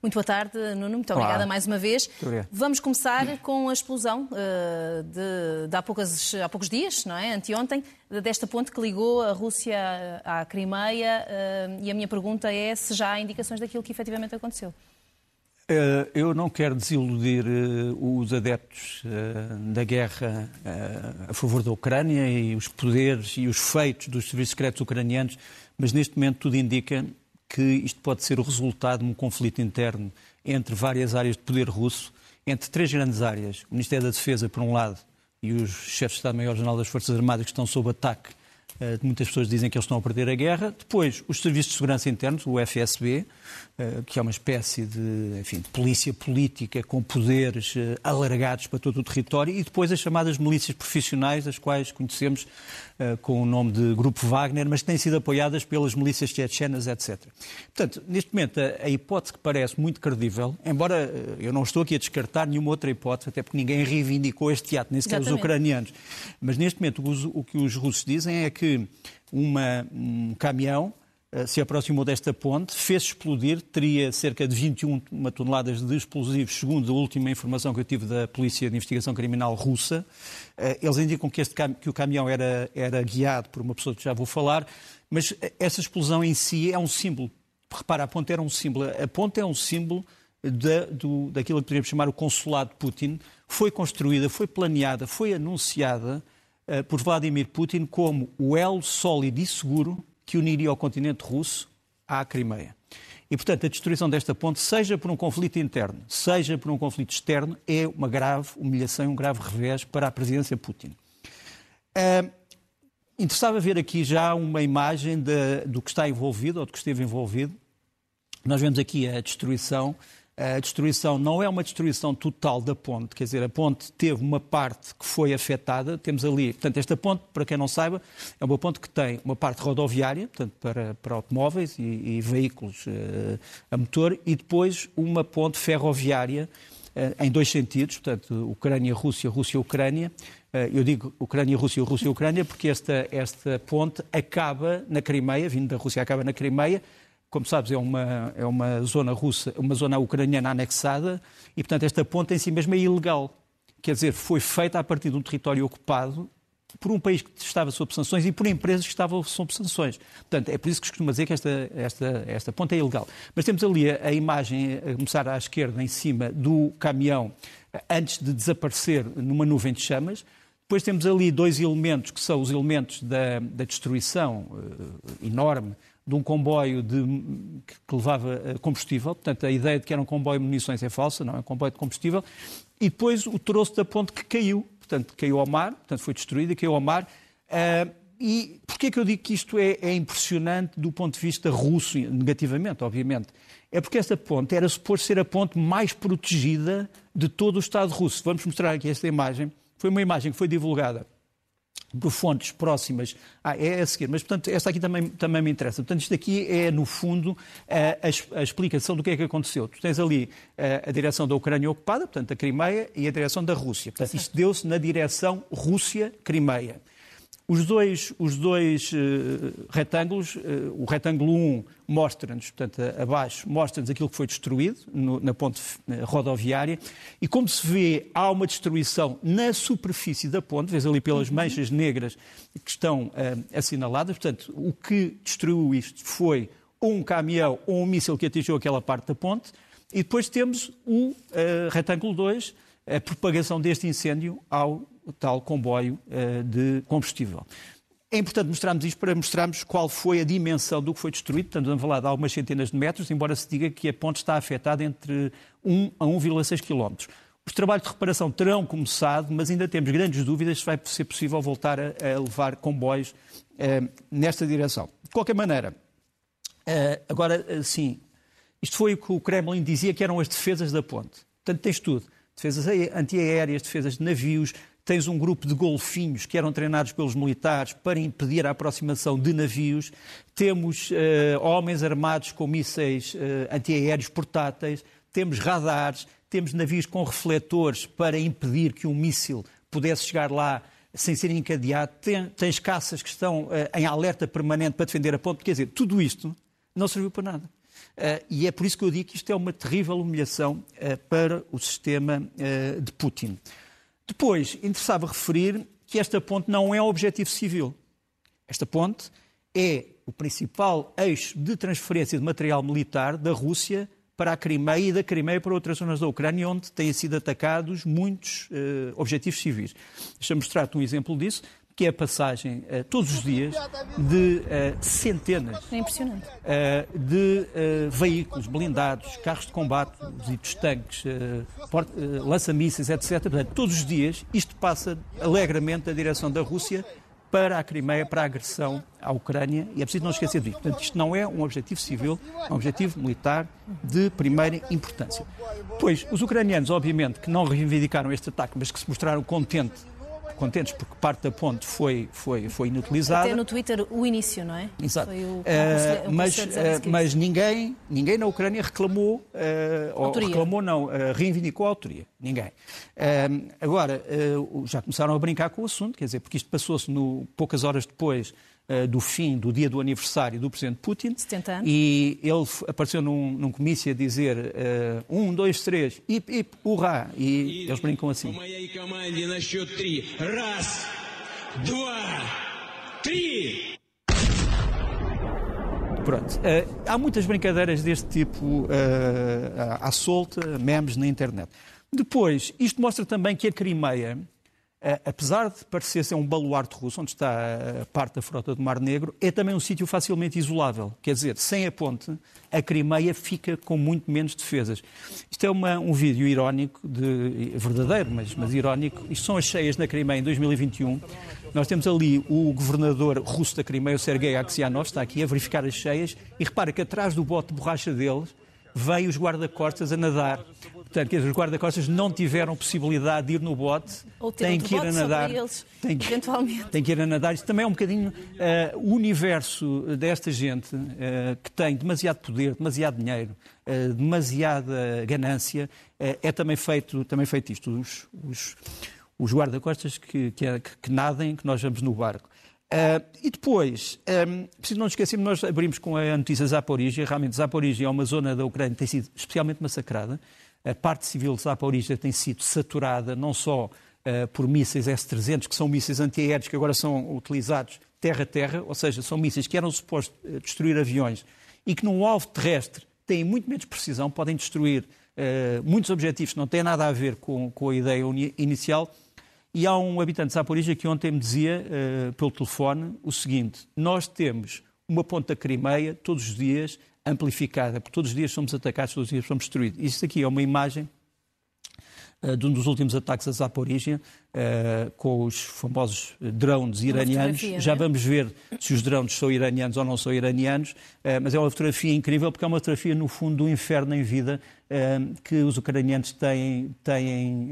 Muito boa tarde, Nuno. Muito obrigada Olá. mais uma vez. Vamos começar com a explosão uh, de, de há, poucas, há, poucos dias, não é? Anteontem, desta ponte que ligou a Rússia à Crimeia. Uh, e a minha pergunta é se já há indicações daquilo que efetivamente aconteceu. Uh, eu não quero desiludir os adeptos da guerra a favor da Ucrânia e os poderes e os feitos dos serviços secretos ucranianos, mas neste momento tudo indica que isto pode ser o resultado de um conflito interno entre várias áreas de poder russo, entre três grandes áreas, o Ministério da Defesa, por um lado, e os chefes de Estado-Maior-General das Forças Armadas que estão sob ataque. Eh, muitas pessoas dizem que eles estão a perder a guerra. Depois, os Serviços de Segurança Internos, o FSB, que é uma espécie de, enfim, de polícia política com poderes eh, alargados para todo o território, e depois as chamadas milícias profissionais, as quais conhecemos eh, com o nome de Grupo Wagner, mas que têm sido apoiadas pelas milícias tchetchenas, etc. Portanto, neste momento, a, hipótese que parece muito credível, embora eu não estou aqui a descartar nenhuma outra hipótese, até porque ninguém reivindicou este teatro, nem sequer Exatamente. os ucranianos, mas neste momento o, o que os russos dizem é que uma, um caminhão eh, se aproximou desta ponte, fez explodir, teria cerca de 21 toneladas de explosivos, segundo a última informação que eu tive da Polícia de Investigação Criminal russa. Eh, eles indicam que, este, que o caminhão era, era guiado por uma pessoa que já vou falar, mas essa explosão em si é um símbolo. Repara, a ponte era um símbolo. A ponte é um símbolo da, do, daquilo que poderíamos chamar o consulado de Putin. Foi construída, foi planeada, foi anunciada por Vladimir Putin como o elo sólido e seguro que uniria o continente russo à Crimeia. E, portanto, a destruição desta ponte, seja por um conflito interno, seja por um conflito externo, é uma grave humilhação um grave revés para a presidência Putin. Uh, interessava ver aqui já uma imagem de, do que está envolvido, ou do que esteve envolvido. Nós vemos aqui a destruição a destruição não é uma destruição total da ponte, quer dizer, a ponte teve uma parte que foi afetada. Temos ali, portanto, esta ponte, para quem não saiba, é uma ponte que tem uma parte rodoviária, portanto, para, para automóveis e, e veículos uh, a motor, e depois uma ponte ferroviária uh, em dois sentidos, portanto, Ucrânia-Rússia, Rússia-Ucrânia. Uh, eu digo Ucrânia-Rússia, Rússia-Ucrânia, porque esta, esta ponte acaba na Crimeia, vindo da Rússia, acaba na Crimeia, como sabes, é uma, é uma zona russa, uma zona ucraniana anexada e, portanto, esta ponte em si mesmo é ilegal. Quer dizer, foi feita a partir de um território ocupado por um país que estava sob sanções e por empresas que estavam sob sanções. Portanto, é por isso que costuma dizer que esta, esta, esta ponte é ilegal. Mas temos ali a, a imagem a começar à esquerda, em cima do caminhão, antes de desaparecer numa nuvem de chamas. Depois temos ali dois elementos que são os elementos da, da destruição uh, enorme de um comboio de, que levava eh, combustível, portanto a ideia de que era um comboio de munições é falsa, não é um comboio de combustível, e depois o troço da ponte que caiu, portanto caiu ao mar, portanto foi destruído e caiu ao mar. Uh, e porquê que eu digo que isto é, é, impressionante do ponto de vista russo, negativamente, obviamente? É porque esta ponte era suposto ser a ponte mais protegida de todo o Estado russo. Vamos mostrar aqui esta imagem. Foi uma imagem que foi divulgada por fontes próximas. Ah, é a seguir, mas portanto, esta aqui também, também me interessa. Portanto, isto aqui é, no fundo, a, a, explicação do que é que aconteceu. Tu tens ali a, a, direção da Ucrânia ocupada, portanto, a Crimeia, e a direção da Rússia. Portanto, isto deu-se na direção Rússia-Crimeia. Os dois, os dois uh, retângulos, uh, o retângulo 1 mostra-nos, portanto, abaixo, mostra-nos aquilo que foi destruído no, na ponte rodoviária e, como se vê, há uma destruição na superfície da ponte, vês ali pelas uhum. manchas negras que estão uh, assinaladas. Portanto, o que destruiu isto foi um caminhão ou um míssil que atingiu aquela parte da ponte e depois temos o retângulo 2, a propagação deste incêndio ao tal comboio uh, de combustível. É importante mostrarmos isto para mostrarmos qual foi a dimensão do que foi destruído. Portanto, vamos falar de algumas centenas de metros, embora se diga que a ponte está afetada entre 1 a 1,6 km. Os trabalhos de reparação terão começado, mas ainda temos grandes dúvidas se vai ser possível voltar a, a levar comboios uh, nesta direção. De qualquer maneira, uh, agora sim, isto foi o que o Kremlin dizia que eram as defesas da ponte. Portanto, tens tudo. Defesas antiaéreas, defesas de navios, tens um grupo de golfinhos que eram treinados pelos militares para impedir a aproximação de navios, temos uh, homens armados com mísseis uh, antiaéreos portáteis, temos radares, temos navios com refletores para impedir que um míssil pudesse chegar lá sem ser encadeado, Tem, tens caças que estão uh, em alerta permanente para defender a ponte, quer dizer, tudo isto não serviu para nada. e é por isso que eu digo que isto é uma terrível humilhação para o sistema de Putin. Depois, interessava referir que esta ponte não é objetivo civil. Esta ponte é o principal eixo de transferência de material militar da Rússia para a Crimeia e da Crimeia para outras zonas da Ucrânia, onde têm sido atacados muitos uh, objetivos civis. Deixa-me mostrar-te um exemplo disso, que é a passagem uh, todos os dias de uh, centenas é de veículos blindados, carros de combate, os tanques, lança-mísseis, etc. Portanto, todos os dias isto passa alegremente na direção da Rússia para a Crimeia, para a agressão à Ucrânia, e é preciso não esquecer disso. Portanto, isto não é um objetivo civil, é um objetivo militar de primeira importância. Pois, os ucranianos, obviamente, que não reivindicaram este ataque, mas que se mostraram contentes contentes porque parte da ponte foi, foi, foi inutilizada. Até no Twitter o início, não é? Exato. O, uh, mas, uh, mas ninguém, ninguém na Ucrânia reclamou, uh, ou reclamou não, reivindicou a autoria. Ninguém. agora, já começaram a brincar com o assunto, quer dizer, porque isto passou-se poucas horas depois do fim do dia do aniversário do presidente Putin. 70 anos. E ele apareceu num, num comício a dizer uh, um, dois, três, hip, hip, hurra. E eles brincam assim. Pronto. Uh, há muitas brincadeiras deste tipo uh, à solta, memes na internet. Depois, isto mostra também que a Crimeia apesar de parecer ser um baluarte russo, onde está a parte da frota do Mar Negro, é também um sítio facilmente isolável. Quer dizer, sem a ponte, a Crimeia fica com muito menos defesas. Isto é uma, um vídeo irónico, de, verdadeiro, mas, mas irónico. Isto são as cheias na Crimeia em 2021. Nós temos ali o governador russo da Crimeia, o Sergei Aksianov, está aqui a verificar as cheias, e repara que atrás do bote de borracha deles vêm os guarda-costas a nadar. Portanto, os guarda-costas não tiveram possibilidade de ir no bote, têm que ir a nadar. Eles, têm, que, eventualmente. têm que ir a nadar. Isto também é um bocadinho uh, o universo desta gente uh, que tem demasiado poder, demasiado dinheiro, uh, demasiada ganância, é também feito, também feito isto. Os, os, os guarda-costas que, que, que, nadem, que nós vamos no barco. Uh, e depois, um, preciso não esquecermos, nós abrimos com a notícia Zaporizhia. Realmente, Zaporizhia é uma zona da Ucrânia que tem sido especialmente massacrada. A parte civil de Zaporizhia tem sido saturada não só uh, por mísseis S-300, que são mísseis antiaéreos que agora são utilizados terra-terra, ou seja, são mísseis que eram supostos uh, destruir aviões e que num alvo terrestre têm muito menos precisão, podem destruir muitos objetivos que não têm nada a ver com, com a ideia inicial. E há um habitante de Zaporizhia que ontem me dizia, uh, pelo telefone, o seguinte: nós temos uma ponta Crimeia todos os dias amplificada, porque todos os dias somos atacados, todos os dias somos destruídos. Isto aqui é uma imagem uh, de um dos últimos ataques a Zaporizhia, uh, com os famosos drones iranianos. Já é? vamos ver se os drones são iranianos ou não são iranianos, uh, mas é uma fotografia incrível porque é uma fotografia, no fundo, do inferno em vida que os ucranianos têm, têm,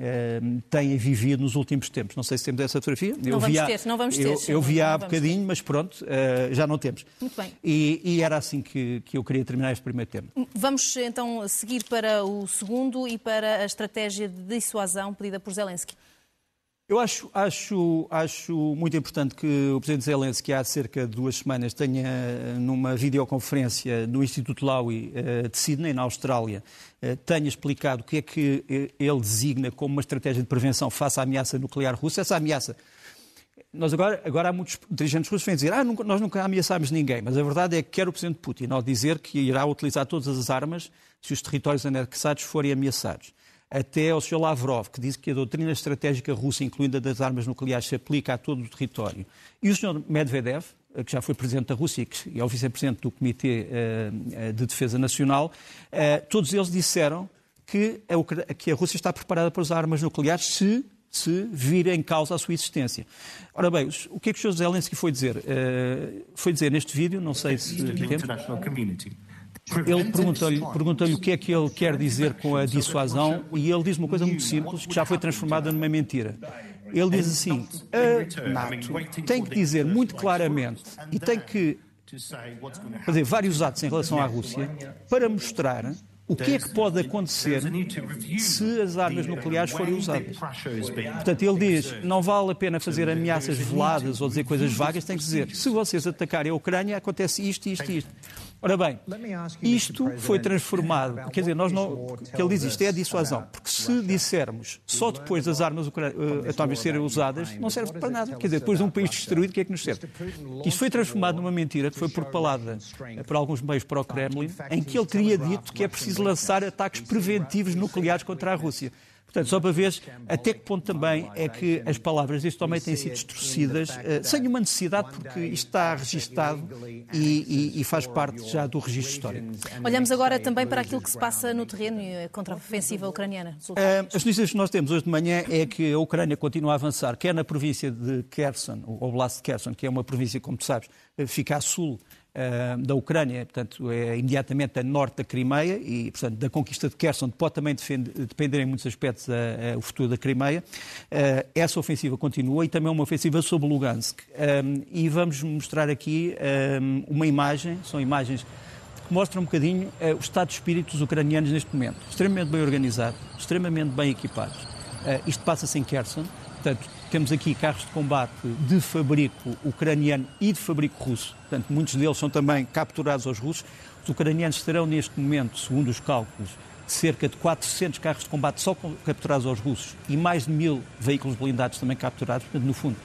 têm vivido nos últimos tempos. Não sei se temos essa fotografia. Não eu vamos ter, não vamos ter. Eu, eu vi há bocadinho, ter. mas pronto, já não temos. Muito bem. E, e, era assim que, que eu queria terminar este primeiro tema. Vamos então seguir para o segundo e para a estratégia de dissuasão pedida por Zelensky. Eu acho, acho, acho muito importante que o Presidente Zelensky, há cerca de duas semanas, tenha, numa videoconferência no Instituto Lowy eh, de Sydney, na Austrália, eh, tenha explicado o que é que eh, ele designa como uma estratégia de prevenção face à ameaça nuclear russa. Essa ameaça nós agora, agora há muitos dirigentes russos que vêm dizer ah, nunca, nós nunca ameaçámos ninguém, mas a verdade é que quer o Presidente Putin ao dizer que irá utilizar todas as armas se os territórios anexados forem ameaçados até ao Sr. Lavrov, que disse que a doutrina estratégica russa, incluindo a das armas nucleares, se aplica a todo o território. E o Sr. Medvedev, que já foi Presidente da Rússia e é o Vice-Presidente do Comitê eh, eh, de Defesa Nacional, eh, todos eles disseram que a, que a Rússia está preparada para usar armas nucleares se se vir em causa a sua existência. Ora bem, o que é que o Sr. Zelensky foi dizer? foi dizer neste vídeo, não sei se tempo, ele pergunta-lhe pergunta o que é que ele quer dizer com a dissuasão e ele diz uma coisa muito simples que já foi transformada numa mentira. Ele diz assim: a NATO tem que dizer muito claramente e tem que fazer vários atos em relação à Rússia para mostrar o que é que pode acontecer se as armas nucleares forem usadas? Portanto, ele diz, não vale a pena fazer ameaças veladas ou dizer coisas vagas, tem que dizer, se vocês atacarem a Ucrânia, acontece isto, isto, isto. Ora bem, isto foi transformado, quer dizer, nós não, que ele diz isto é a dissuasão, porque se dissermos só depois das armas uh, atómicas serem usadas, não serve para nada. Quer dizer, depois de um país destruído, o que é que nos serve? Isto foi transformado numa mentira que foi propalada por alguns meios para o Kremlin, em que ele teria dito que é preciso lançar ataques preventivos nucleares contra a Rússia. Portanto, só para ver até que ponto também é que as palavras deste homem têm sido distorcidas, uh, sem uma necessidade, porque isto está registado e, e, e, faz parte já do registro histórico. Olhamos agora também para aquilo que se passa no terreno contra a ofensiva ucraniana. Uh, as notícias que nós temos hoje de manhã é que a Ucrânia continua a avançar, quer na província de Kherson, o Oblast de Kherson, que é uma província, como tu sabes, fica a sul da Ucrânia, portanto, é imediatamente a norte da Crimeia e, portanto, da conquista de Kherson pode também defender, depender em muitos aspectos a, a, o futuro da Crimeia. Uh, essa ofensiva continua e também uma ofensiva sobre Lugansk. Um, e vamos mostrar aqui um, uma imagem, são imagens que mostram um bocadinho uh, o estado de espírito dos ucranianos neste momento. Extremamente bem organizados, extremamente bem equipados. Uh, isto passa-se em Kherson, portanto, temos aqui carros de combate de fabrico ucraniano e de fabrico russo. Portanto, muitos deles são também capturados aos russos. Os ucranianos terão neste momento, segundo os cálculos, cerca de 400 carros de combate só capturados aos russos e mais de mil veículos blindados também capturados. Portanto, no fundo,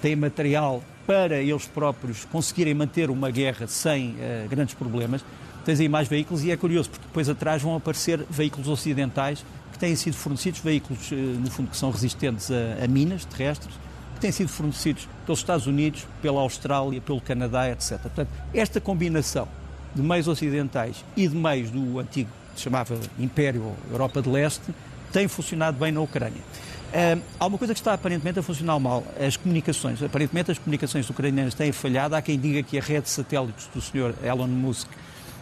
têm material para eles próprios conseguirem manter uma guerra sem uh, grandes problemas. Tens aí mais veículos e é curioso, porque depois atrás vão aparecer veículos ocidentais que têm sido fornecidos, veículos, eh, no fundo, que são resistentes a, a minas terrestres, que têm sido fornecidos pelos Estados Unidos, pela Austrália, pelo Canadá, etc. Portanto, esta combinação de meios ocidentais e de meios do antigo, que se chamava Império Europa de Leste, tem funcionado bem na Ucrânia. Uh, há uma coisa que está aparentemente a funcionar mal, as comunicações. Aparentemente as comunicações ucranianas têm falhado. Há quem diga que a rede de satélites do Sr. Elon Musk,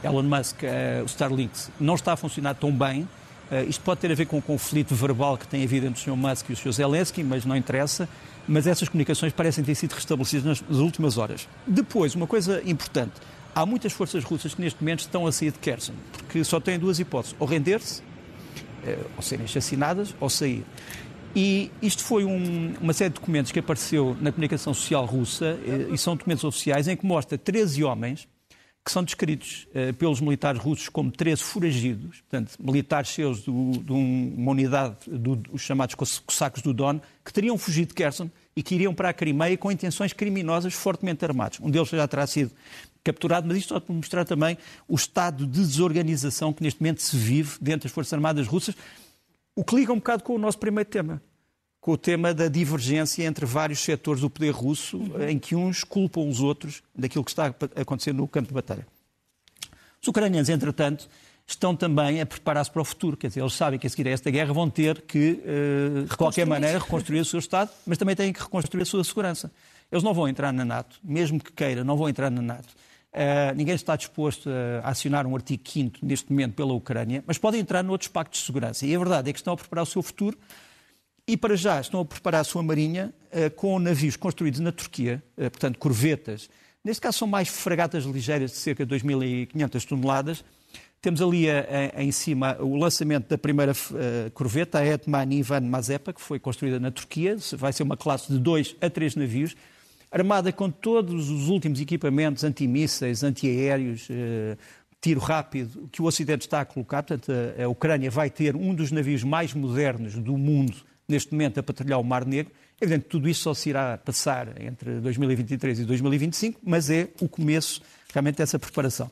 Elon Musk uh, o Starlink, não está a funcionar tão bem isto pode ter a ver com o conflito verbal que tem havido entre o Sr. Musk e o Sr. Zelensky, mas não interessa. Mas essas comunicações parecem ter sido restabelecidas nas, nas últimas horas. Depois, uma coisa importante. Há muitas forças russas que neste momento estão a sair de Kherson, porque só têm duas hipóteses: ou render-se, uh, ou serem assassinadas, ou sair. E isto foi um, uma série de documentos que apareceu na comunicação social russa, uh, e são documentos oficiais, em que mostra 13 homens que são descritos uh, pelos militares russos como 13 foragidos, portanto, militares seus do, de uma unidade dos chamados cossacos do Don, que teriam fugido de Kherson e que iriam para a Crimeia com intenções criminosas fortemente armados. Um deles já terá sido capturado, mas isto só para mostrar também o estado de desorganização que neste momento se vive dentro das Forças Armadas russas, o que liga um bocado com o nosso primeiro tema com o tema da divergência entre vários setores do poder russo, uhum. em que uns culpam os outros daquilo que está a acontecer no campo de batalha. Os ucranianos, entretanto, estão também a preparar-se para o futuro. Quer dizer, eles sabem que a seguir a esta guerra vão ter que, uh, de qualquer maneira, reconstruir o seu Estado, mas também têm que reconstruir a sua segurança. Eles não vão entrar na NATO, mesmo que queira, não vão entrar na NATO. Uh, ninguém está disposto a acionar um artigo 5 neste momento pela Ucrânia, mas podem entrar noutros pactos de segurança. E a verdade é que estão a preparar o seu futuro e para já estão a preparar a sua marinha uh, com navios construídos na Turquia, uh, portanto, corvetas. Neste caso são mais fragatas ligeiras de cerca de 2.500 toneladas. Temos ali a, a, em cima o lançamento da primeira uh, corveta, a Etman Ivan Mazepa, que foi construída na Turquia. Vai ser uma classe de dois a três navios, armada com todos os últimos equipamentos antimísseis, antiaéreos, uh, tiro rápido que o Ocidente está a colocar. Portanto, a, a Ucrânia vai ter um dos navios mais modernos do mundo neste momento a patrulhar o Mar Negro. É evidente tudo isso só se irá passar entre 2023 e 2025, mas é o começo realmente dessa preparação.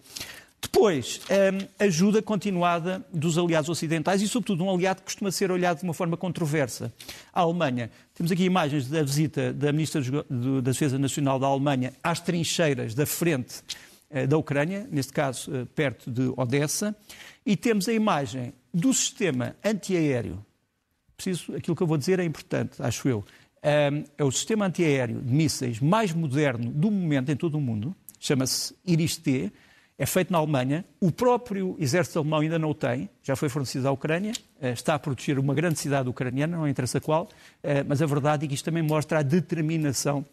Depois, hum, ajuda continuada dos aliados ocidentais e, sobretudo, um aliado que costuma ser olhado de uma forma controversa. A Alemanha. Temos aqui imagens da visita da Ministra da Defesa Nacional da Alemanha às trincheiras da frente eh, da Ucrânia, neste caso eh, perto de Odessa, e temos a imagem do sistema antiaéreo preciso, aquilo que eu vou dizer é importante, acho eu. é o sistema antiaéreo de mísseis mais moderno do momento em todo o mundo, chama-se Iris-T, é feito na Alemanha, o próprio exército alemão ainda não o tem, já foi fornecido à Ucrânia, eh, está a proteger uma grande cidade ucraniana, não interessa qual, eh, mas a verdade é que isto também mostra a determinação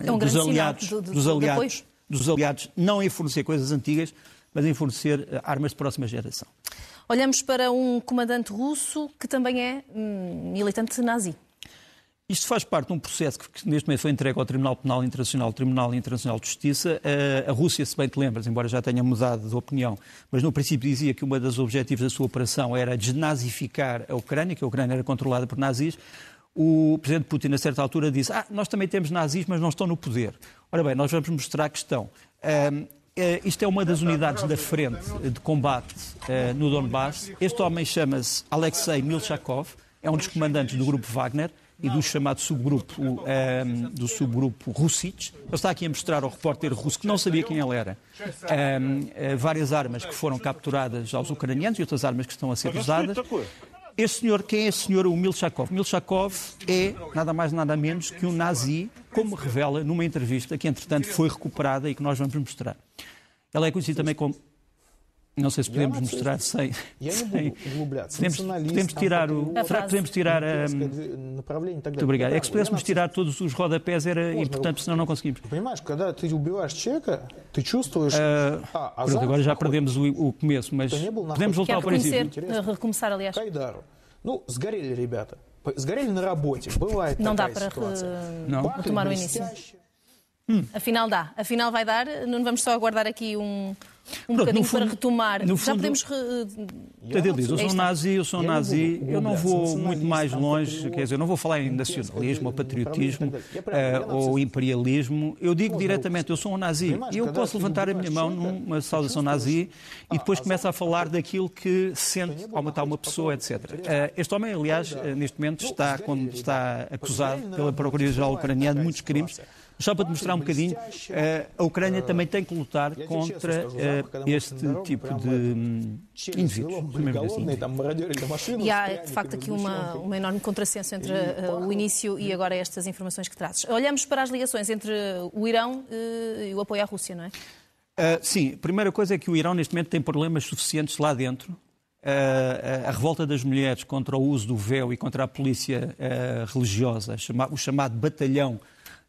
é um dos, aliados, do, do, dos, aliados, dos aliados, não em fornecer coisas antigas, mas em fornecer eh, armas de próxima geração. Olhamos para um comandante russo que também é hum, militante nazi. Isto faz parte de um processo que neste momento foi entregue ao Tribunal Penal Internacional, Tribunal Internacional de Justiça. A Rússia, se bem te lembras, embora já tenha mudado de opinião, mas no princípio dizia que um dos objetivos da sua operação era desnazificar a Ucrânia, que a Ucrânia era controlada por nazis. O presidente Putin, a certa altura, disse: Ah, nós também temos nazis, mas não estão no poder. Ora bem, nós vamos mostrar que estão. Uh, isto é uma das unidades da frente de combate uh, no Donbass. Este homem chama-se Alexei Milchakov, é um dos comandantes do grupo Wagner e do chamado subgrupo, um, ehm, do subgrupo Russich. Ele está aqui a mostrar ao repórter russo que não sabia quem ele era. Eh, várias armas que foram capturadas aos ucranianos e outras armas que estão a ser usadas. Este senhor, quem é esse senhor, o Milchakov? Milchakov é nada mais nada menos que um nazi, como revela numa entrevista que, entretanto, foi recuperada e que nós vamos mostrar. Ela é conhecida também como não sei se podemos mostrar sem. sem podemos, podemos tirar o. Será que podemos tirar a. Muito obrigado. É que se pudéssemos tirar todos os rodapés era importante, senão não conseguimos. Uh, pronto, agora já perdemos o, o começo, mas podemos voltar ao princípio. Recomeçar, aliás. Ну, сгорели ребята. Сгорели на работе. Бывает Não dá para retomar o início. Hum. Afinal dá. Afinal vai dar. Não vamos só aguardar aqui um, um Pronto, bocadinho fundo, para retomar. Já fundo, podemos. Re... Ele diz: eu sou um nazi, eu sou um nazi, eu não vou muito mais longe, quer dizer, eu não vou falar em nacionalismo ou patriotismo uh, ou imperialismo. Eu digo diretamente: eu sou um nazi. E eu posso levantar a minha mão numa saudação nazi e depois começo a falar daquilo que sente ao matar uma pessoa, etc. Uh, este homem, aliás, neste momento está, está acusado pela Procuradoria-Geral Ucraniana de muitos crimes. Só para te mostrar um bocadinho, eh, a Ucrânia também tem que lutar contra eh, este tipo de hum, indivíduos. Assim. E há, de facto, aqui uma, uma enorme contrassenso entre uh, o início e agora estas informações que trazes. Olhamos para as ligações entre o Irão e o apoio à Rússia, não é? Uh, sim, a primeira coisa é que o Irão, neste momento, tem problemas suficientes lá dentro. Uh, a revolta das mulheres contra o uso do véu e contra a polícia religiosa, o chamado batalhão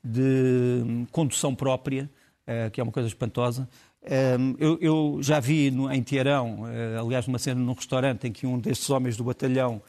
de condução própria, eh, que é uma coisa espantosa. Eh, eu, já vi no, em Teherão, eh, aliás, numa cena num restaurante, em que um destes homens do batalhão,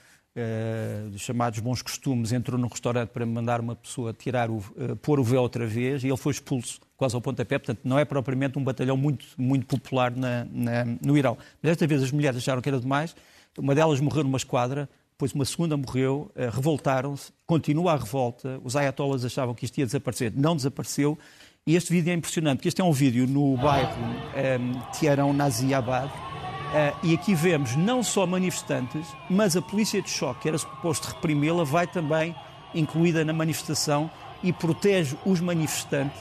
chamados bons costumes, entrou num restaurante para mandar uma pessoa tirar o, pôr o véu outra vez e ele foi expulso quase ao pontapé. Portanto, não é propriamente um batalhão muito, muito popular na, na, no Irão. Mas desta vez as mulheres acharam que era demais. Uma delas morreu numa esquadra, depois uma segunda morreu, uh, revoltaram-se, continua a revolta, os ayatollahs achavam que isto ia desaparecer, não desapareceu, e este vídeo é impressionante, porque este é um vídeo no bairro um, ehm, Tiarão Naziabad, uh, e aqui vemos não só manifestantes, mas a polícia de choque, que era suposto reprimê-la, vai também incluída na manifestação e protege os manifestantes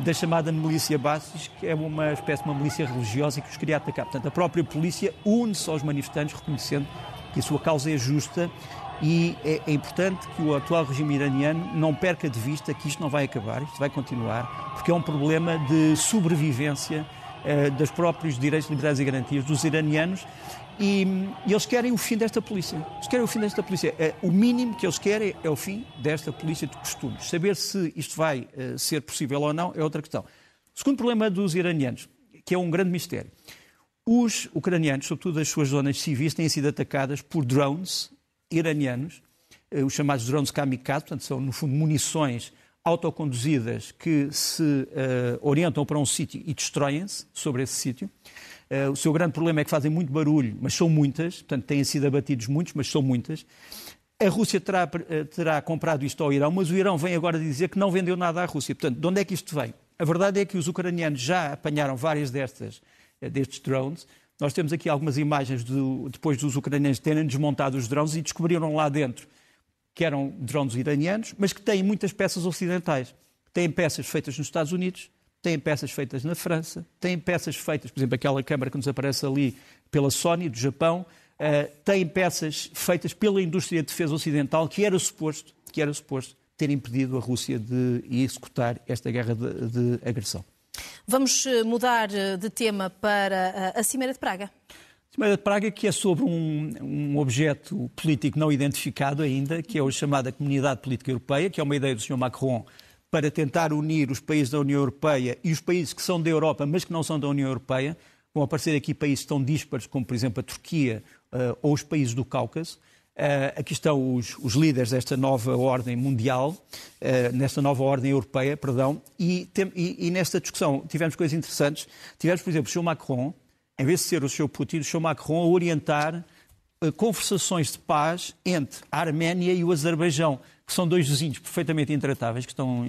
da chamada milícia Bastos, que é uma espécie de uma milícia religiosa que os queria atacar. Portanto, a própria polícia une-se aos manifestantes, reconhecendo que a sua causa é justa e é, é, importante que o atual regime iraniano não perca de vista que isto não vai acabar, isto vai continuar, porque é um problema de sobrevivência eh, dos próprios direitos, liberdades e garantias dos iranianos e, e, eles querem o fim desta polícia. Eles querem o fim desta polícia. Eh, o mínimo que eles querem é o fim desta polícia de costumes. Saber se isto vai eh, ser possível ou não é outra questão. O segundo problema dos iranianos, que é um grande mistério. Os ucranianos, sobretudo as suas zonas civis, têm sido atacadas por drones iranianos, eh, os chamados drones kamikaze, portanto, são, no fundo, munições autoconduzidas que se uh, orientam para um sítio e destroem-se sobre esse sítio. Uh, o seu grande problema é que fazem muito barulho, mas são muitas, portanto, têm sido abatidos muitos, mas são muitas. A Rússia terá, terá comprado isto ao Irão, mas o Irão vem agora dizer que não vendeu nada à Rússia. Portanto, de onde é que isto vem? A verdade é que os ucranianos já apanharam várias destas destes drones. Nós temos aqui algumas imagens do, depois dos ucranianos terem desmontado os drones e descobriram lá dentro que eram drones iranianos, mas que têm muitas peças ocidentais. Têm peças feitas nos Estados Unidos, têm peças feitas na França, têm peças feitas, por exemplo, aquela câmara que nos aparece ali pela Sony, do Japão, uh, têm peças feitas pela indústria de defesa ocidental, que era suposto, que era suposto ter impedido a Rússia de executar esta guerra de, de agressão. Vamos eh, mudar eh, de tema para eh, a Cimeira de Praga. Cimeira de Praga, que é sobre um, um, objeto político não identificado ainda, que é a chamada Comunidade Política Europeia, que é uma ideia do Sr. Macron para tentar unir os países da União Europeia e os países que são da Europa, mas que não são da União Europeia. Vão aparecer aqui países tão díspares como, por exemplo, a Turquia uh, ou os países do Cáucaso. Uh, aqui estão os, os, líderes desta nova ordem mundial, uh, nesta nova ordem europeia, perdão, e, tem, e, e, nesta discussão tivemos coisas interessantes. Tivemos, por exemplo, o Sr. Macron, em vez de ser o Sr. Putin, o Sr. Macron a orientar uh, conversações de paz entre a Arménia e o Azerbaijão, que são dois vizinhos perfeitamente intratáveis, que estão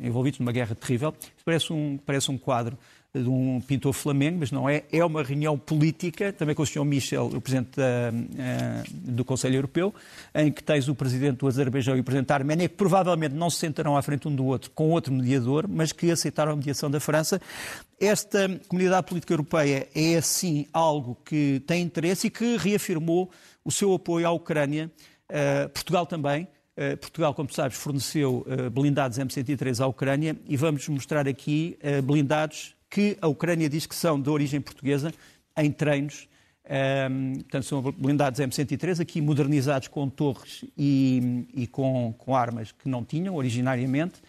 envolvidos numa guerra terrível. Parece um, parece um quadro de um pintor flamengo, mas não é. É uma reunião política, também com o Sr. Michel, o Presidente da, uh, do Conselho Europeu, em que tens o Presidente do Azerbaijão e o Presidente da Arménia, que provavelmente não se sentarão à frente um do outro com outro mediador, mas que aceitaram a mediação da França. Esta comunidade política europeia é, assim, algo que tem interesse e que reafirmou o seu apoio à Ucrânia. Uh, Portugal também. Uh, Portugal, como sabes, forneceu blindados M103 à Ucrânia e vamos mostrar aqui blindados que a Ucrânia diz que são de origem portuguesa, em treinos. Um, portanto, são blindados M103, aqui modernizados com torres e, e com, com, armas que não tinham originariamente.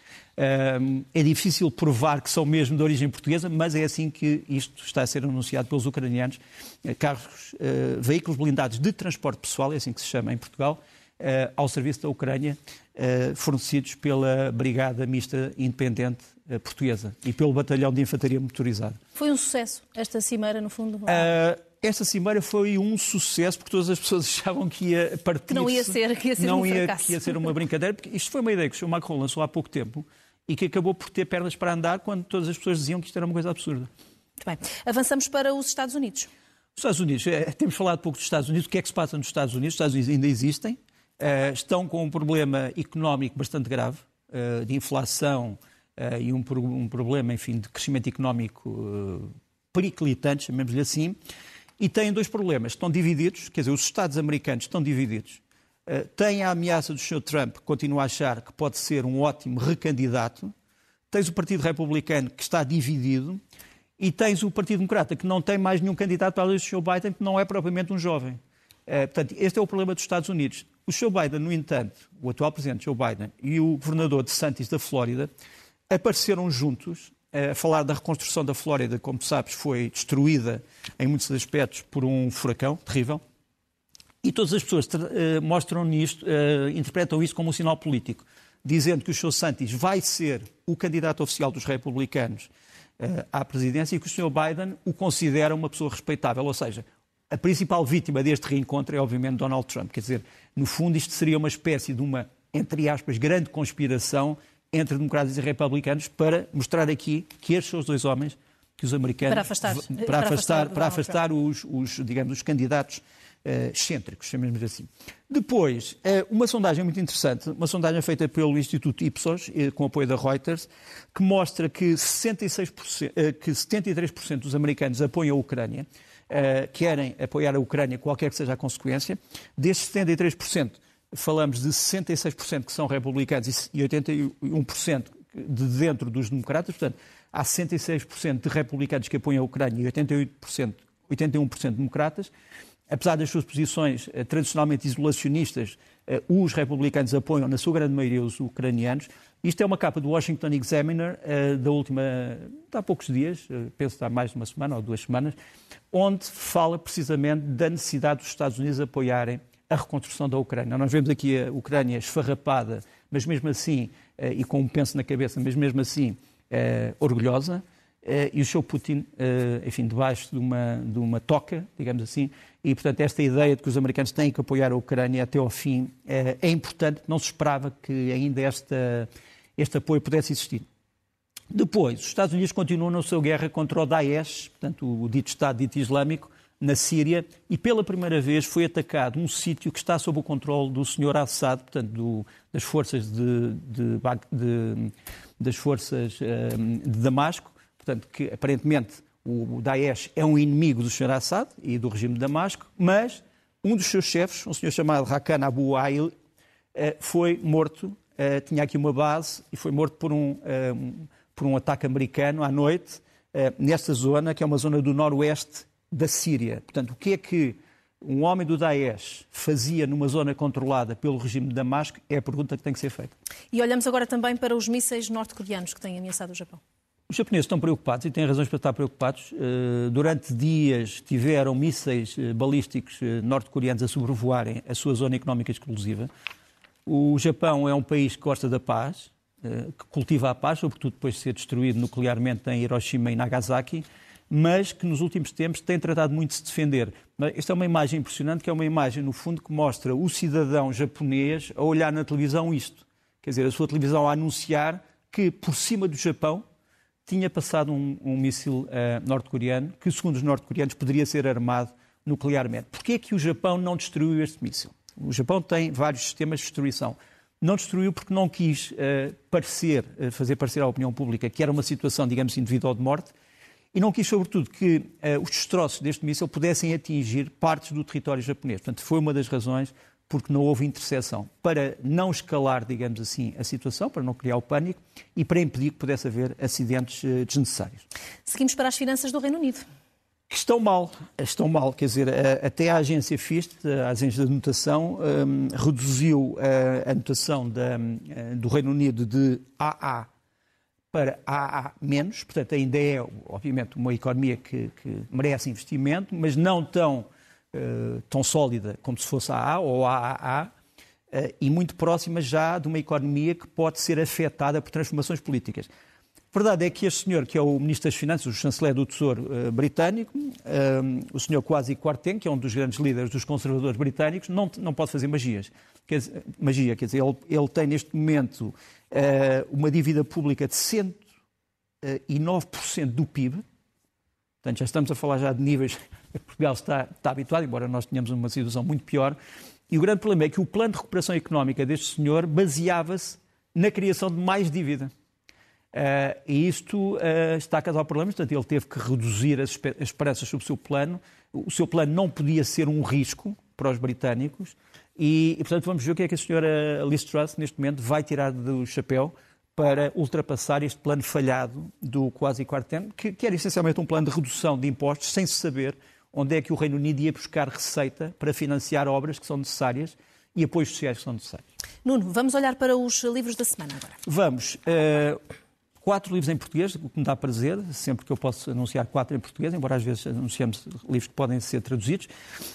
Um, é difícil provar que são mesmo de origem portuguesa, mas é assim que isto está a ser anunciado pelos ucranianos. Eh, carros, uh, veículos blindados de transporte pessoal, é assim que se chama em Portugal, uh, ao serviço da Ucrânia, uh, fornecidos pela Brigada Mista Independente Portuguesa e pelo Batalhão de Infantaria Motorizada. Foi um sucesso esta cimeira, no fundo? esta cimeira foi um sucesso porque todas as pessoas achavam que ia partir. Que não ia ser, que ia ser não um ia, que ia ser uma brincadeira, porque isto foi uma ideia que o Sr. Macron lançou há pouco tempo e que acabou por ter pernas para andar quando todas as pessoas diziam que isto era uma coisa absurda. Muito bem. Avançamos para os Estados Unidos. Os Estados Unidos, é, temos falado pouco dos Estados Unidos. O que é que se passa nos Estados Unidos? Os Estados Unidos ainda existem, uh, estão com um problema económico bastante grave, uh, de inflação uh, e um, um, problema, enfim, de crescimento económico uh, periclitante, chamemos-lhe assim, e têm dois problemas. Estão divididos, quer dizer, os Estados americanos estão divididos. Uh, têm a ameaça do Sr. Trump, que continua a achar que pode ser um ótimo recandidato. Tens o Partido Republicano, que está dividido. E tens o Partido Democrata, que não tem mais nenhum candidato para além do Sr. Biden, que não é propriamente um jovem. Uh, portanto, este é o problema dos Estados Unidos. O Joe Biden, no entanto, o atual presidente Joe Biden e o governador de Santos da Flórida apareceram juntos a falar da reconstrução da Flórida, como sabes, foi destruída em muitos aspectos por um furacão terrível. E todas as pessoas uh, mostram nisto, uh, interpretam isso como um sinal político, dizendo que o Sr. Santos vai ser o candidato oficial dos republicanos uh, à presidência e que o Sr. Biden o considera uma pessoa respeitável. Ou seja, a principal vítima deste reencontro é, obviamente, Donald Trump. Quer dizer, no fundo, isto seria uma espécie de uma, entre aspas, grande conspiração entre democratas e republicanos para mostrar aqui que estes são os dois homens que os americanos... Para afastar, para afastar, para afastar, para afastar os, os, digamos, os candidatos uh, excêntricos, chamemos assim. Depois, uh, uma sondagem muito interessante, uma sondagem feita pelo Instituto Ipsos, uh, com apoio da Reuters, que mostra que, 66%, que 73% dos americanos apoiam a Ucrânia, uh, querem apoiar a Ucrânia, qualquer que seja a consequência. Desses 73%, falamos de 66% que são republicanos e 81% de dentro dos democratas. Portanto, há 66% de republicanos que apoiam a Ucrânia e 88%, 81% de democratas. Apesar das suas posições uh, tradicionalmente isolacionistas, uh, os republicanos apoiam, na sua grande maioria, os ucranianos. Isto é uma capa do Washington Examiner uh, da última, há poucos dias, uh, penso que há mais de uma semana ou duas semanas, onde fala precisamente da necessidade dos Estados Unidos apoiarem a reconstrução da Ucrânia. Nós vemos aqui a Ucrânia esfarrapada, mas mesmo assim, uh, e com um penso na cabeça, mas mesmo assim orgulhosa, e o seu Putin, enfim, debaixo de uma, de uma toca, digamos assim, e, portanto, esta ideia de que os americanos têm que apoiar a Ucrânia até ao fim é importante, não se esperava que ainda esta este apoio pudesse existir. Depois, os Estados Unidos continuam na sua guerra contra o Daesh, portanto, o dito Estado dito Islâmico, na Síria, e pela primeira vez foi atacado um sítio que está sob o controle do Sr. Assad, portanto, do, das forças de, de, de, das forças um, de Damasco, portanto, que aparentemente o Daesh é um inimigo do Sr. Assad e do regime de Damasco, mas um dos seus chefes, um senhor chamado Hakan Abu Ail, eh, foi morto uh, tinha aqui uma base e foi morto por um, uh, por um ataque americano à noite, uh, nesta zona, que é uma zona do noroeste da Síria. Portanto, o que é que um homem do Daesh fazia numa zona controlada pelo regime de Damasco é a pergunta que tem que ser feita. E olhamos agora também para os mísseis norte-coreanos que têm ameaçado o Japão. Os japoneses estão preocupados e têm razões para estar preocupados. Durante dias tiveram mísseis balísticos norte-coreanos a sobrevoarem a sua zona económica exclusiva. O Japão é um país que gosta da paz, que cultiva a paz, sobretudo depois de ser destruído nuclearmente em Hiroshima e Nagasaki mas que nos últimos tempos tem tratado muito de se defender. Esta é uma imagem impressionante, que é uma imagem, no fundo, que mostra o cidadão japonês a olhar na televisão isto. Quer dizer, a sua televisão a anunciar que, por cima do Japão, tinha passado um, um míssil uh, norte-coreano, que, segundo os norte-coreanos, poderia ser armado nuclearmente. Porquê é que o Japão não destruiu este míssil? O Japão tem vários sistemas de destruição. Não destruiu porque não quis uh, parecer, uh, fazer parecer à opinião pública que era uma situação, digamos ou de morte, e não quis, sobretudo, que uh, os destroços deste míssil pudessem atingir partes do território japonês. Portanto, foi uma das razões porque não houve interseção, para não escalar, digamos assim, a situação, para não criar o pânico e para impedir que pudesse haver acidentes uh, desnecessários. Seguimos para as finanças do Reino Unido. Que estão mal, estão mal, quer dizer, até a agência FIST, a agência de notação, um, reduziu a, a notação da, do Reino Unido de AA para AA menos, portanto ainda é, obviamente, uma economia que, que merece investimento, mas não tão, uh, tão sólida como se fosse AA ou AAA, uh, e muito próxima já de uma economia que pode ser afetada por transformações políticas. A verdade é que este senhor, que é o Ministro das Finanças, o chanceler do Tesouro uh, britânico, o senhor Kwasi Kwarteng, que é um dos grandes líderes dos conservadores britânicos, não, não pode fazer magias. Quer dizer, magia, quer dizer, ele, ele tem neste momento uma dívida pública de 109% do PIB. Portanto, já estamos a falar já de níveis que Portugal está, está habituado, embora nós tenhamos uma situação muito pior. E o grande problema é que o plano de recuperação económica deste senhor baseava-se na criação de mais dívida. Uh, e isto uh, está a causar problemas, portanto, ele teve que reduzir as esperanças sobre o seu plano. O seu plano não podia ser um risco para os britânicos, e, e, portanto, vamos ver o que é que a senhora Liz Truss, neste momento, vai tirar do chapéu para ultrapassar este plano falhado do quase quarto que, que era essencialmente um plano de redução de impostos, sem se saber onde é que o Reino Unido ia buscar receita para financiar obras que são necessárias e apoios sociais que são necessários. Nuno, vamos olhar para os livros da semana agora. Vamos. Uh, quatro livros em português, o que me dá prazer, sempre que eu posso anunciar quatro em português, embora às vezes anunciamos livros que podem ser traduzidos.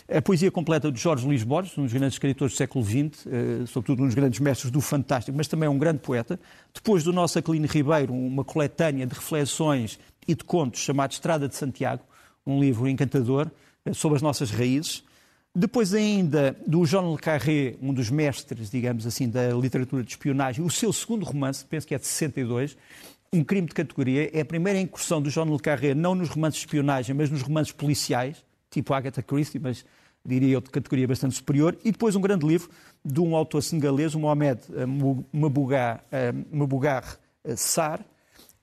A poesia completa de Jorge Luís Borges, um dos grandes escritores do século XX, eh, sobretudo um dos grandes mestres do fantástico, mas também um grande poeta. Depois do nosso Aquilino Ribeiro, uma coletânea de reflexões e de contos chamado Estrada de Santiago, um livro encantador eh, sobre as nossas raízes. Depois ainda do Jean Le Carré, um dos mestres, digamos assim, da literatura de espionagem, o seu segundo romance, penso que é de 62, um crime de categoria. É a primeira incursão do Jean Le Carré, não nos romances de espionagem, mas nos romances policiais, tipo Agatha Christie, mas diria eu de categoria bastante superior. E depois um grande livro de um autor senegalês, o Mohamed eh, Mabougar eh, eh, Sar,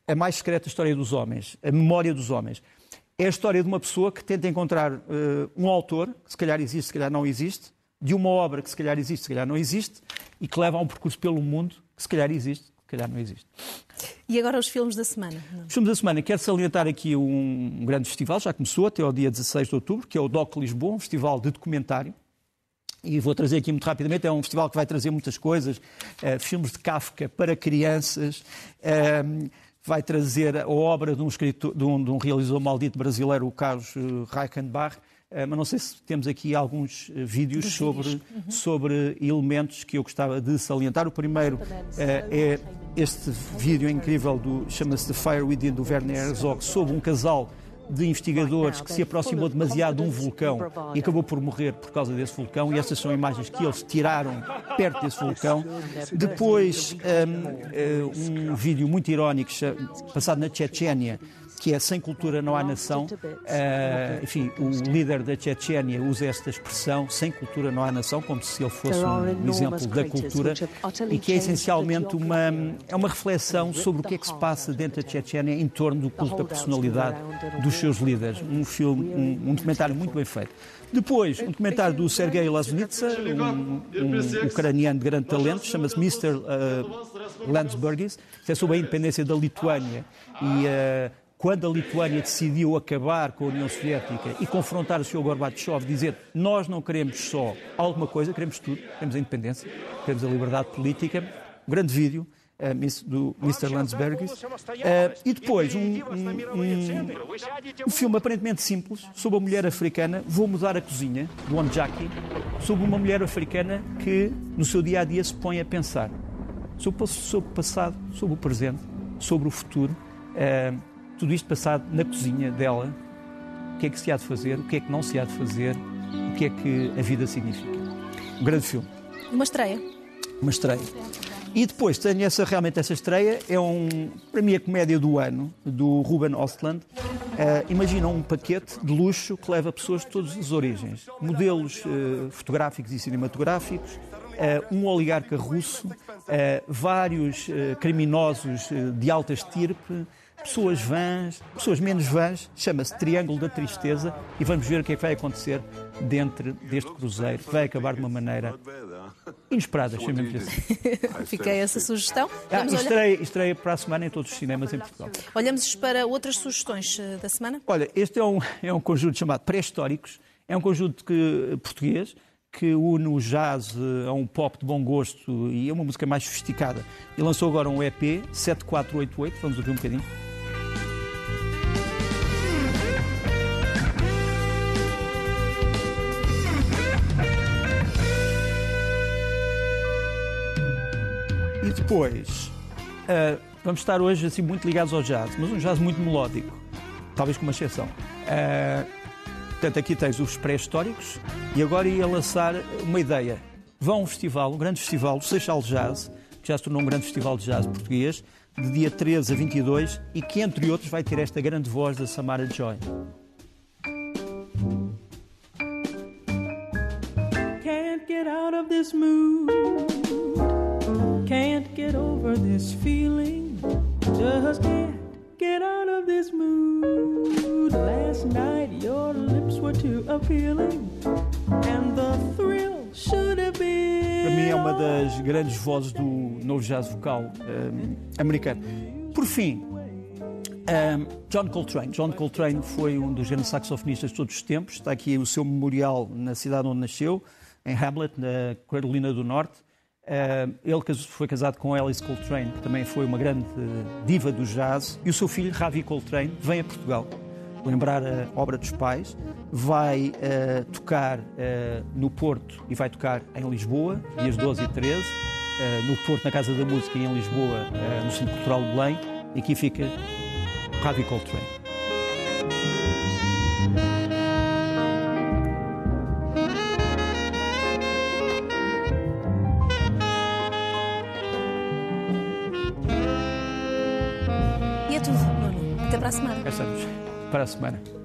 A Mais Secreta História dos Homens, A Memória dos Homens. É a história de uma pessoa que tenta encontrar uh, um autor, que se calhar existe, se calhar não existe, de uma obra que se calhar existe, se calhar não existe, e que leva a um percurso pelo mundo que se calhar existe, calhar não existe. E agora os filmes da semana? Os filmes da semana. Quero salientar aqui um grande festival, já começou até ao dia 16 de outubro, que é o DOC Lisboa, um festival de documentário. E vou trazer aqui muito rapidamente, é um festival que vai trazer muitas coisas, uh, filmes de Kafka para crianças, uh, vai trazer a obra de um, escritor, de um, de um realizador maldito brasileiro, o Carlos uh, Reichenbach, eh, mas não sei se temos aqui alguns eh, vídeos sobre, uhum. sobre elementos que eu gostava de salientar. O primeiro é, é este vídeo incrível, do chama-se The Fire Within, do Werner Herzog, sobre um casal de investigadores que se aproximou demasiado de um vulcão e acabou por morrer por causa desse vulcão, e essas são imagens que eles tiraram perto desse vulcão. Depois, um, um vídeo muito irónico, passado na Chechênia, que é sem cultura não há nação. Uh, enfim, o líder da Chechênia usa esta expressão, sem cultura não há nação, como se ele fosse um exemplo da cultura, e que é essencialmente uma, é uma reflexão sobre o que é que se passa dentro da Chechênia em torno do culto da personalidade dos seus líderes. Um filme, um, um documentário muito bem feito. Depois, um documentário do Sergei Lasnitsa, um, um ucraniano de grande talento, chama-se Mr. Uh, Landsbergis, é sobre a independência da Lituânia e uh, quando a Lituânia decidiu acabar com a União Soviética e confrontar o Sr. Gorbachev, dizer nós não queremos só alguma coisa, queremos tudo, queremos a independência, queremos a liberdade política, um grande vídeo, uh, do Mr. Landsbergis. Uh, e depois um, um, um, filme aparentemente simples sobre a mulher africana, Vou Mudar a Cozinha, do Onjaki, sobre uma mulher africana que no seu dia a dia se põe a pensar sobre, o passado, sobre o presente, sobre o futuro. Uh, tudo isto passado na cozinha dela. O que é que se há de fazer, o que é que não se há de fazer, o que é que a vida significa. Um grande filme. Uma estreia. Uma estreia. E depois tenho essa, realmente essa estreia, é um, para mim a comédia do ano, do Ruben Ostland. Uh, Imaginam um paquete de luxo que leva pessoas de todas as origens. Modelos uh, fotográficos e cinematográficos, uh, um oligarca russo, vários criminosos de alta estirpe, pessoas vãs, pessoas menos vãs, chama-se Triângulo da Tristeza e vamos ver o que é que vai acontecer dentro deste cruzeiro, que vai acabar de uma maneira inesperada, chamemos assim. Fiquei essa sugestão. Ah, estreia, estreia para a semana em todos os cinemas em Portugal. Olhamos para outras sugestões eh, da semana? Olha, este é um, é um conjunto chamado Pré-Históricos, é um conjunto que, português, que une o jazz a um pop de bom gosto e é uma música mais sofisticada. E lançou agora um EP, 7488, vamos ouvir um bocadinho. Depois, uh, vamos estar hoje assim muito ligados ao jazz, mas um jazz muito melódico, talvez com uma exceção. Uh, portanto, aqui tens os pré-históricos e agora ia lançar uma ideia. Vão a um festival, um grande festival, o Seixal Jazz, que já se tornou um grande festival de jazz português, de dia 13 a 22 e que, entre outros, vai ter esta grande voz da Samara Joy. Can't get out of this mood. Can't get over this feeling. Just can't get out of this mood. Last night your lips were too appealing. And the thrill should have been. Para mim é uma das grandes vozes do novo jazz vocal um, americano. Por fim, um, John Coltrane. John Coltrane foi um dos grandes saxofonistas de todos os tempos. Está aqui o seu memorial na cidade onde nasceu, em Hamlet, na Carolina do Norte. Uh, ele foi casado com Alice Coltrane, que também foi uma grande diva do jazz, e o seu filho, Ravi Coltrane, vem a Portugal. Lembrar a obra dos pais, vai uh, tocar uh, no Porto e vai tocar em Lisboa, dias 12 e 13, no Porto, na Casa da Música, e em Lisboa, no Centro Cultural de Belém, e aqui fica Ravi Coltrane. Para a semana.